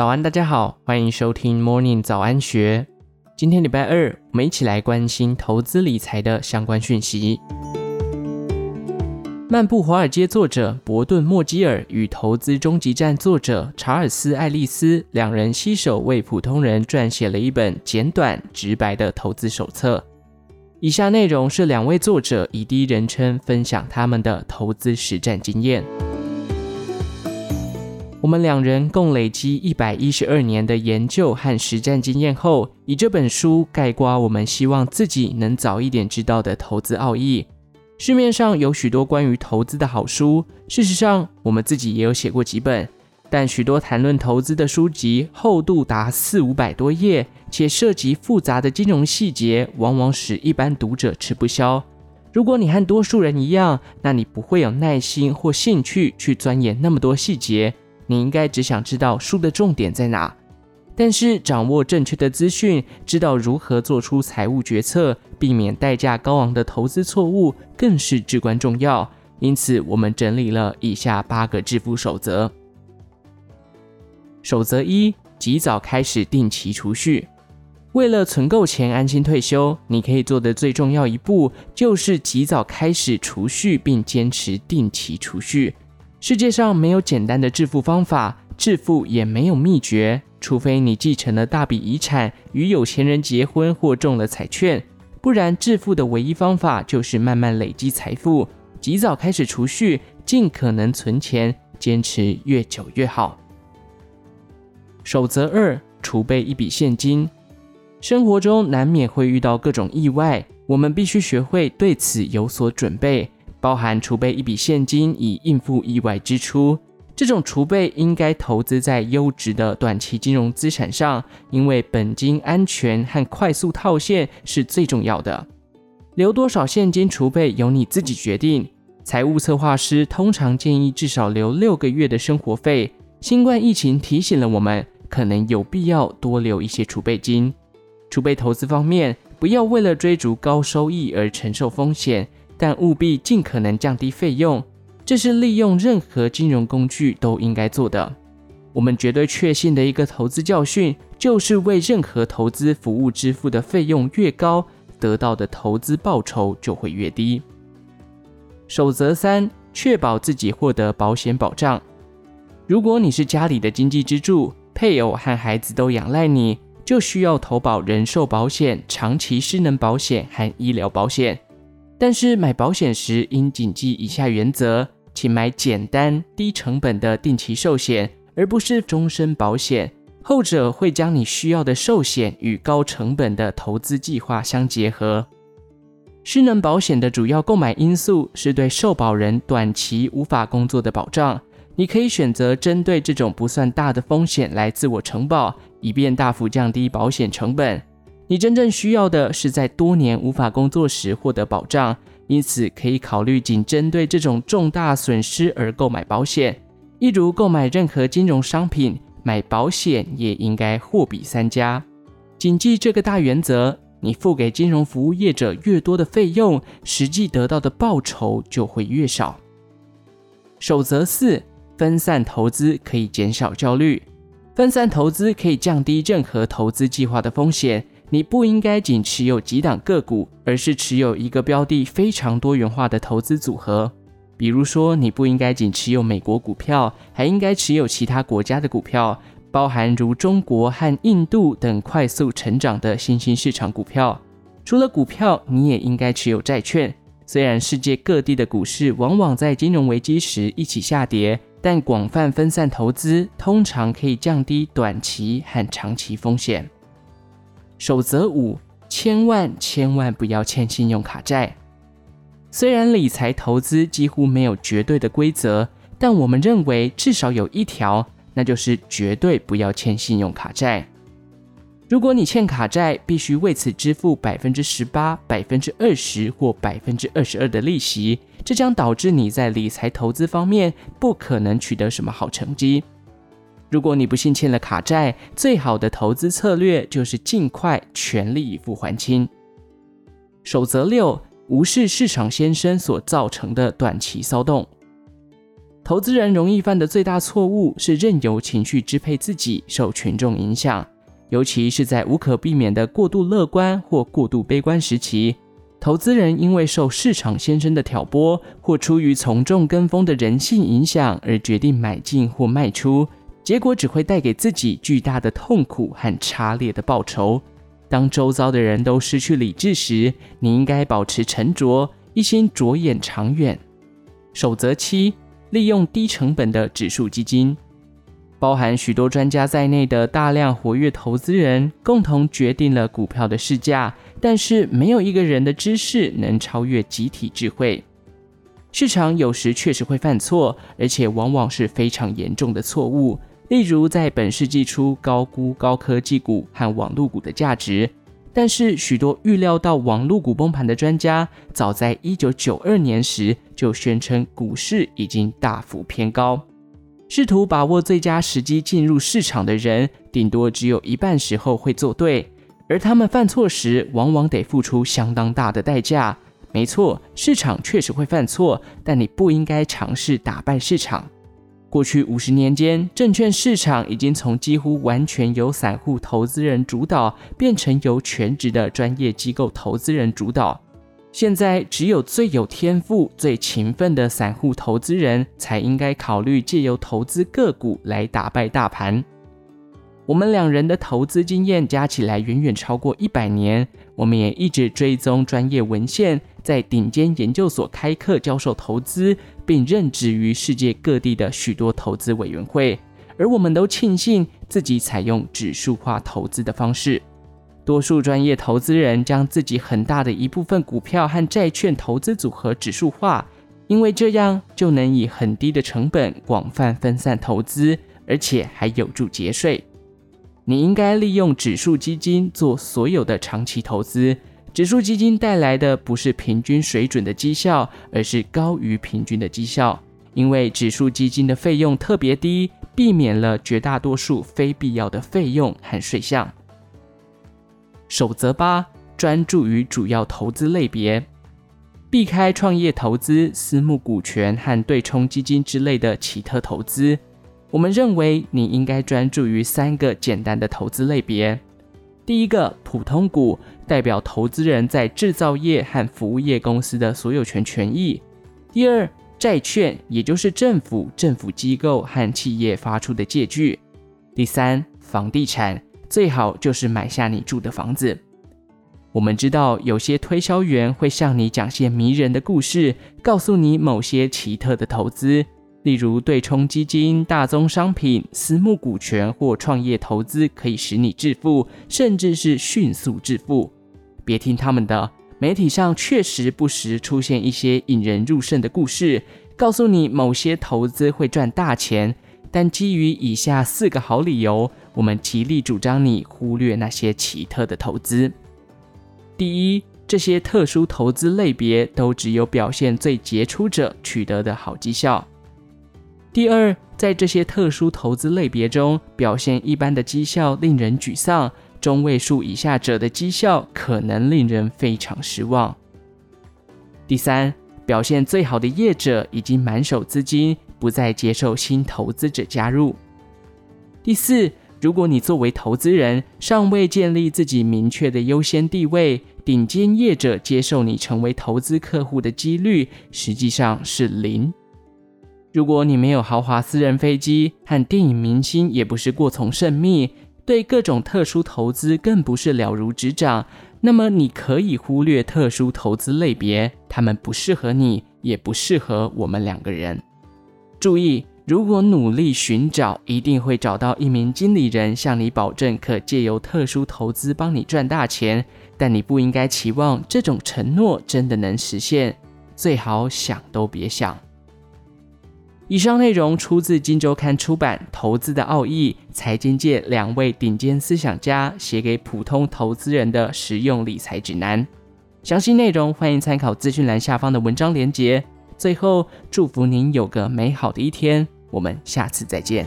早安，大家好，欢迎收听 Morning 早安学。今天礼拜二，我们一起来关心投资理财的相关讯息。《漫步华尔街》作者伯顿·莫基尔与《投资终极战》作者查尔斯·爱丽丝两人携手为普通人撰写了一本简短直白的投资手册。以下内容是两位作者以第一人称分享他们的投资实战经验。我们两人共累积一百一十二年的研究和实战经验后，以这本书概括我们希望自己能早一点知道的投资奥义。市面上有许多关于投资的好书，事实上，我们自己也有写过几本。但许多谈论投资的书籍厚度达四五百多页，且涉及复杂的金融细节，往往使一般读者吃不消。如果你和多数人一样，那你不会有耐心或兴趣去钻研那么多细节。你应该只想知道书的重点在哪。但是，掌握正确的资讯，知道如何做出财务决策，避免代价高昂的投资错误，更是至关重要。因此，我们整理了以下八个致富守则。守则一：及早开始定期储蓄。为了存够钱安心退休，你可以做的最重要一步，就是及早开始储蓄，并坚持定期储蓄。世界上没有简单的致富方法，致富也没有秘诀。除非你继承了大笔遗产，与有钱人结婚或中了彩券，不然致富的唯一方法就是慢慢累积财富，及早开始储蓄，尽可能存钱，坚持越久越好。守则二：储备一笔现金。生活中难免会遇到各种意外，我们必须学会对此有所准备，包含储备一笔现金以应付意外支出。这种储备应该投资在优质的短期金融资产上，因为本金安全和快速套现是最重要的。留多少现金储备由你自己决定。财务策划师通常建议至少留六个月的生活费。新冠疫情提醒了我们，可能有必要多留一些储备金。储备投资方面，不要为了追逐高收益而承受风险，但务必尽可能降低费用。这是利用任何金融工具都应该做的。我们绝对确信的一个投资教训，就是为任何投资服务支付的费用越高，得到的投资报酬就会越低。守则三：确保自己获得保险保障。如果你是家里的经济支柱，配偶和孩子都仰赖你，就需要投保人寿保险、长期失能保险和医疗保险。但是买保险时应谨记以下原则。请买简单、低成本的定期寿险，而不是终身保险。后者会将你需要的寿险与高成本的投资计划相结合。失能保险的主要购买因素是对受保人短期无法工作的保障。你可以选择针对这种不算大的风险来自我承保，以便大幅降低保险成本。你真正需要的是在多年无法工作时获得保障。因此，可以考虑仅针对这种重大损失而购买保险。一如购买任何金融商品，买保险也应该货比三家。谨记这个大原则：你付给金融服务业者越多的费用，实际得到的报酬就会越少。守则四：分散投资可以减少焦虑。分散投资可以降低任何投资计划的风险。你不应该仅持有几档个股，而是持有一个标的非常多元化的投资组合。比如说，你不应该仅持有美国股票，还应该持有其他国家的股票，包含如中国和印度等快速成长的新兴市场股票。除了股票，你也应该持有债券。虽然世界各地的股市往往在金融危机时一起下跌，但广泛分散投资通常可以降低短期和长期风险。守则五：千万千万不要欠信用卡债。虽然理财投资几乎没有绝对的规则，但我们认为至少有一条，那就是绝对不要欠信用卡债。如果你欠卡债，必须为此支付百分之十八、百分之二十或百分之二十二的利息，这将导致你在理财投资方面不可能取得什么好成绩。如果你不幸欠了卡债，最好的投资策略就是尽快全力以赴还清。守则六：无视市场先生所造成的短期骚动。投资人容易犯的最大错误是任由情绪支配自己，受群众影响，尤其是在无可避免的过度乐观或过度悲观时期。投资人因为受市场先生的挑拨，或出于从众跟风的人性影响而决定买进或卖出，结果只会带给自己巨大的痛苦和差劣的报酬。当周遭的人都失去理智时，你应该保持沉着，一心着眼长远。守则七：利用低成本的指数基金。包含许多专家在内的大量活跃投资人共同决定了股票的市价，但是没有一个人的知识能超越集体智慧。市场有时确实会犯错，而且往往是非常严重的错误。例如，在本世纪初高估高科技股和网络股的价值，但是许多预料到网络股崩盘的专家，早在1992年时就宣称股市已经大幅偏高。试图把握最佳时机进入市场的人，顶多只有一半时候会做对，而他们犯错时，往往得付出相当大的代价。没错，市场确实会犯错，但你不应该尝试打败市场。过去五十年间，证券市场已经从几乎完全由散户投资人主导，变成由全职的专业机构投资人主导。现在只有最有天赋、最勤奋的散户投资人才应该考虑借由投资个股来打败大盘。我们两人的投资经验加起来远远超过一百年，我们也一直追踪专业文献，在顶尖研究所开课教授投资，并任职于世界各地的许多投资委员会。而我们都庆幸自己采用指数化投资的方式。多数专业投资人将自己很大的一部分股票和债券投资组合指数化，因为这样就能以很低的成本广泛分散投资，而且还有助节税。你应该利用指数基金做所有的长期投资。指数基金带来的不是平均水准的绩效，而是高于平均的绩效，因为指数基金的费用特别低，避免了绝大多数非必要的费用和税项。守则八：专注于主要投资类别，避开创业投资、私募股权和对冲基金之类的奇特投资。我们认为你应该专注于三个简单的投资类别。第一个，普通股，代表投资人在制造业和服务业公司的所有权权益。第二，债券，也就是政府、政府机构和企业发出的借据。第三，房地产。最好就是买下你住的房子。我们知道有些推销员会向你讲些迷人的故事，告诉你某些奇特的投资，例如对冲基金、大宗商品、私募股权或创业投资可以使你致富，甚至是迅速致富。别听他们的，媒体上确实不时出现一些引人入胜的故事，告诉你某些投资会赚大钱。但基于以下四个好理由，我们极力主张你忽略那些奇特的投资。第一，这些特殊投资类别都只有表现最杰出者取得的好绩效。第二，在这些特殊投资类别中，表现一般的绩效令人沮丧，中位数以下者的绩效可能令人非常失望。第三，表现最好的业者已经满手资金。不再接受新投资者加入。第四，如果你作为投资人尚未建立自己明确的优先地位，顶尖业者接受你成为投资客户的几率实际上是零。如果你没有豪华私人飞机和电影明星，也不是过从甚密，对各种特殊投资更不是了如指掌，那么你可以忽略特殊投资类别，他们不适合你，也不适合我们两个人。注意，如果努力寻找，一定会找到一名经理人向你保证，可借由特殊投资帮你赚大钱。但你不应该期望这种承诺真的能实现，最好想都别想。以上内容出自《金周刊》出版《投资的奥义》，财经界两位顶尖思想家写给普通投资人的实用理财指南。详细内容欢迎参考资讯栏下方的文章连结。最后，祝福您有个美好的一天。我们下次再见。